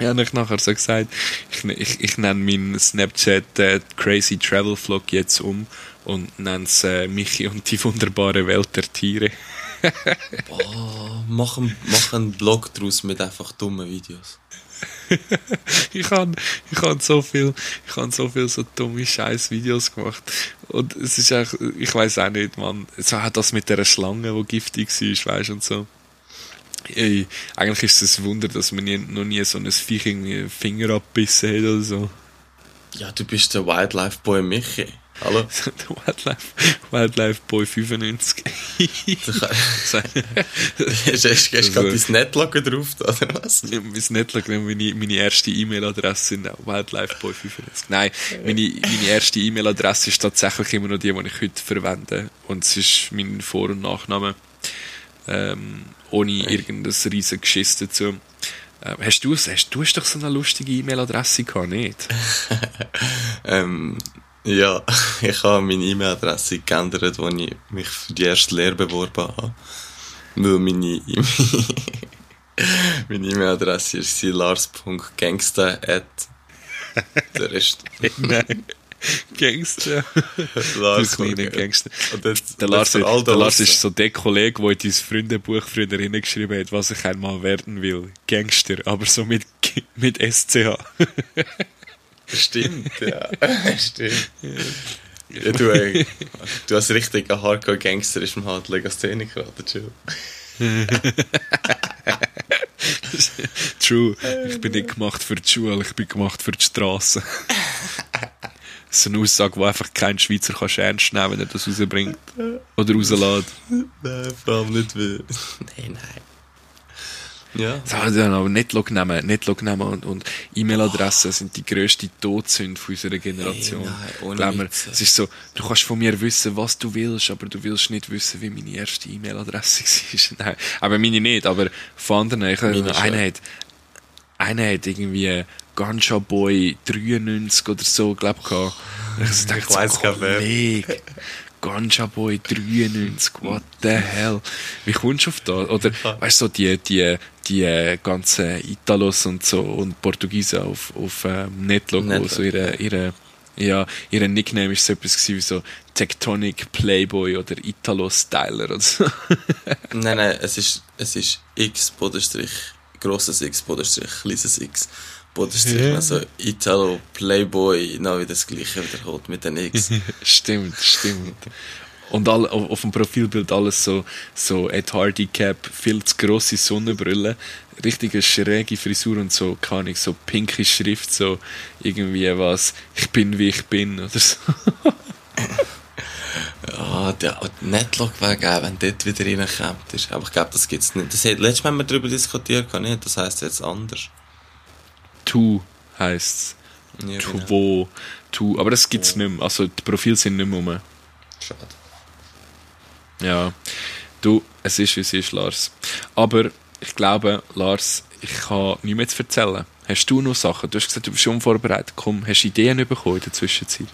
Ja, ich nachher so gesagt, ich, ich, ich nenne meinen Snapchat äh, Crazy Travel Vlog jetzt um und nenne es äh, Michi und die wunderbare Welt der Tiere. Oh, mach, einen, mach einen Blog draus mit einfach dummen Videos. ich habe ich hab so viel, ich habe so viel so dumme scheiß Videos gemacht. Und es ist echt, ich weiß auch nicht, man, so hat das mit der Schlange, die giftig war, weißt und so. Ey, eigentlich ist es ein Wunder, dass man nie, noch nie so ein Viech irgendwie Finger abbissen hat oder so. Ja, du bist der Wildlife Boy Michi. Hallo? Wildlife, Wildlife Boy 95. Du kann- Sein- Hast du Also- gerade dein Netloggen drauf, oder was? mein Netlog, meine, meine erste E-Mail-Adresse sind auch wildlifeboy95. Nein, meine, meine erste E-Mail-Adresse ist tatsächlich immer noch die, die ich heute verwende. Und es ist mein Vor- und Nachname. Ähm, ohne irgendein riesen Geschiss dazu. Ähm, hast du hast, du hast doch so eine lustige E-Mail-Adresse gehabt, nicht? Ähm, ja, ich habe meine E-Mail-Adresse geändert, als ich mich für die erste Lehre beworben habe. Weil meine meine E-Mail-Adresse war lars.gangster der Rest. Nein. Gangster. Lars Du kleiner Gangster. Der Lars, der Lars ist so der Kollege, der in dein Freundebuch früher hingeschrieben hat, was ich einmal werden will. Gangster, aber so mit, mit SCH. Stimmt, ja. Stimmt. Ja, du, ey, du hast richtig ein Hardcore-Gangster ist im halt Legastheniker, oder Chill. True. Ich bin nicht gemacht für die Schule, ich bin gemacht für die Straße. Das ist eine Aussage, die einfach kein Schweizer kann ernst nehmen wenn er das rausbringt. Oder rauslässt. Nein, vor allem nicht wie. Nein, nein. Ja. So, dann aber Netlog nehmen, Netlog nehmen und, und E-Mail-Adressen sind die grösste Todsünde von unserer Generation. Ey, nein, mir, es ist so, du kannst von mir wissen, was du willst, aber du willst nicht wissen, wie meine erste E-Mail-Adresse war. Nein, aber meine nicht, aber von anderen. Ich, Meine schon. einer hat, einer hat irgendwie Ganja Boy 93 oder so, glaub ich, Ich, Ich so, gar wer. Ganja Boy 93, what the hell? Wie kommst du auf das? Oder, weißt du, so die, die, die ganzen Italos und so und Portugiesen auf, auf ähm, Netlog, wo Netlog, so ihre, ihre, ja, ihre Nickname ist so etwas gewesen wie so Tectonic Playboy oder Italo Styler oder so. Nein, nein, es ist, es ist X, Bodenstrich, grosses X, Bodenstrich, kleines X, Bodenstrich, Ja. also Italo, Playboy, genau wie das gleiche wiederholt mit den X. stimmt, stimmt. Und all, auf, auf dem Profilbild alles so, so Ed Hardy Cap, viel zu grosse Sonnenbrille, richtige schräge Frisur und so, keine Ahnung, so pinke Schrift, so irgendwie was, ich bin wie ich bin oder so. Ja, der Netlog wäre geil, wenn dort wieder reinkommt. ist. Aber ich glaube, das gibt's nicht. Das hat, letztes Mal haben wir darüber diskutiert, gar nicht. Das heisst jetzt anders. Tu heisst's. Ja, Tu, genau. wo, tu, aber das gibt's nicht mehr, also die Profile sind nicht mehr rum. Schade. Ja, du, es ist wie es ist, Lars. Aber ich glaube, Lars, ich habe nichts mehr zu erzählen. Hast du noch Sachen? Du hast gesagt, du bist schon vorbereitet. Komm, hast du Ideen bekommen in der Zwischenzeit?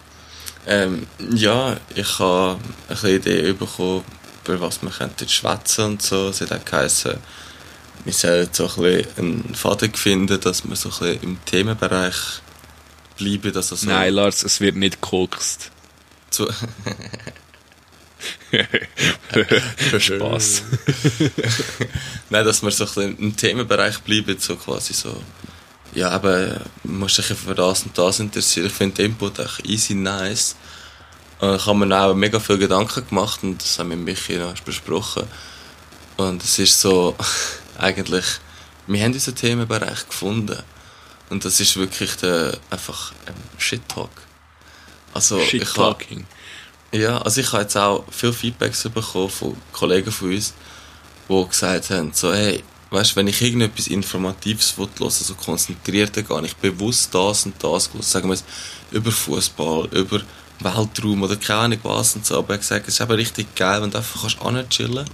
Ähm, ja, ich habe eine kleine Idee bekommen, über was wir könnten schwätzen und so. Es hat auch geheißen, wir sollen so ein bisschen einen Faden finden, dass wir so ein bisschen im Themenbereich bleiben, dass also Nein, Lars, es wird nicht gekokst. zu Spaß. Nein, dass wir so ein bisschen im Themenbereich bleiben, so quasi so. Ja, aber man muss sich für das und das interessieren. Ich finde den Input echt easy nice. Und ich habe mir auch mega viel Gedanken gemacht und das haben wir mit Michi noch besprochen. Und es ist so, eigentlich, wir haben unseren Themenbereich gefunden. Und das ist wirklich der, einfach ein Shit-Talk. Also, ich habe, Shit-Talking. ja, also ich habe jetzt auch viel Feedbacks bekommen von Kollegen von uns, die gesagt haben, so, hey, weißt, wenn ich irgendetwas Informatives will hören, so konzentriert gehe ich bewusst das und das hören, sagen wir es, über Fußball, über Weltraum oder keine Ahnung was und so, aber er hat gesagt, es ist eben richtig geil, wenn du einfach kannst anchillen und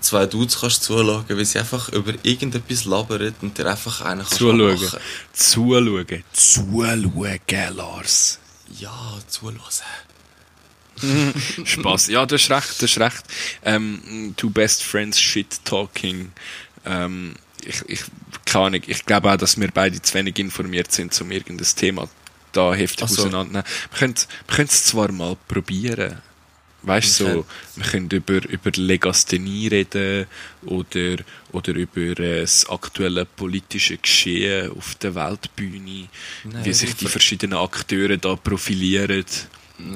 zwei Dudes kannst zuschauen, wie sie einfach über irgendetwas labern und dir einfach einen kannst Zuschauen. anmachen. Zuschauen. Zuschauen, Lars. Ja, zuhören. Spaß. Ja, das ist recht, das ist recht. Ähm, two best friends shit talking. Ähm, ich, ich, keine Ahnung, ich glaube auch, dass wir beide zu wenig informiert sind, um irgendein Thema da heftig so. auseinandernehmen. Wir können es zwar mal probieren. Weißt du, Okay. so, wir können über, über Legasthenie reden oder, oder über äh, das aktuelle politische Geschehen auf der Weltbühne, Nein, wie sich die verschiedenen Akteure da profilieren.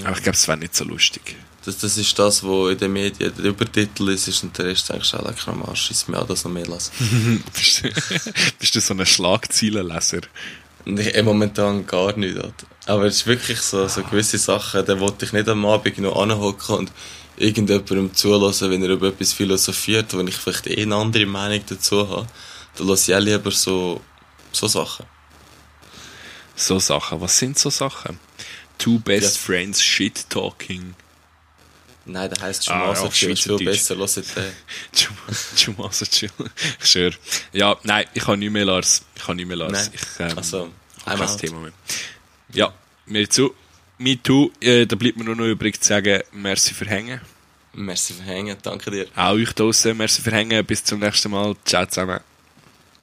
Aber ich glaube, es wäre nicht so lustig. Das, das ist das, was in den Medien der Übertitel ist, ist und der Rest eigentlich auch lecker am Arsch. Ist mir auch das noch mehr lassen. bist, du, bist du so ein Schlagzeilenleser? Eh, momentan gar nicht. Alter. Aber es ist wirklich so, so gewisse Sachen, da wollte ich nicht am Abend noch anhocken und irgendjemandem zulassen, wenn er über etwas philosophiert, wo ich vielleicht eh eine andere Meinung dazu habe. Da lasse ich auch lieber so, so Sachen. So Sachen. Was sind so Sachen? Two best Ja. friends shit talking. Nein, der heisst schon Ah, ja, viel, besser. Hört den. Chumasa chill. Sure. Ja, nein, ich habe nicht mehr, Lars. Ich habe nicht mehr, Lars. Nein. Ich ähm, Also, kein. Thema mehr. Ja, mir zu. Me too. Äh, da bleibt mir nur noch übrig zu sagen, merci für Hängen. Merci für Hängen, danke dir. Auch euch draussen, merci für Hängen. Bis zum nächsten Mal. Ciao zusammen.